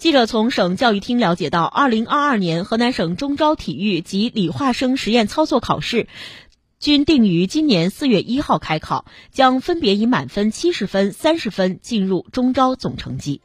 记者从省教育厅了解到二零二二年河南省中招体育及理化生实验操作考试均定于今年四月一号开考将分别以满分七十分三十分进入中招总成绩。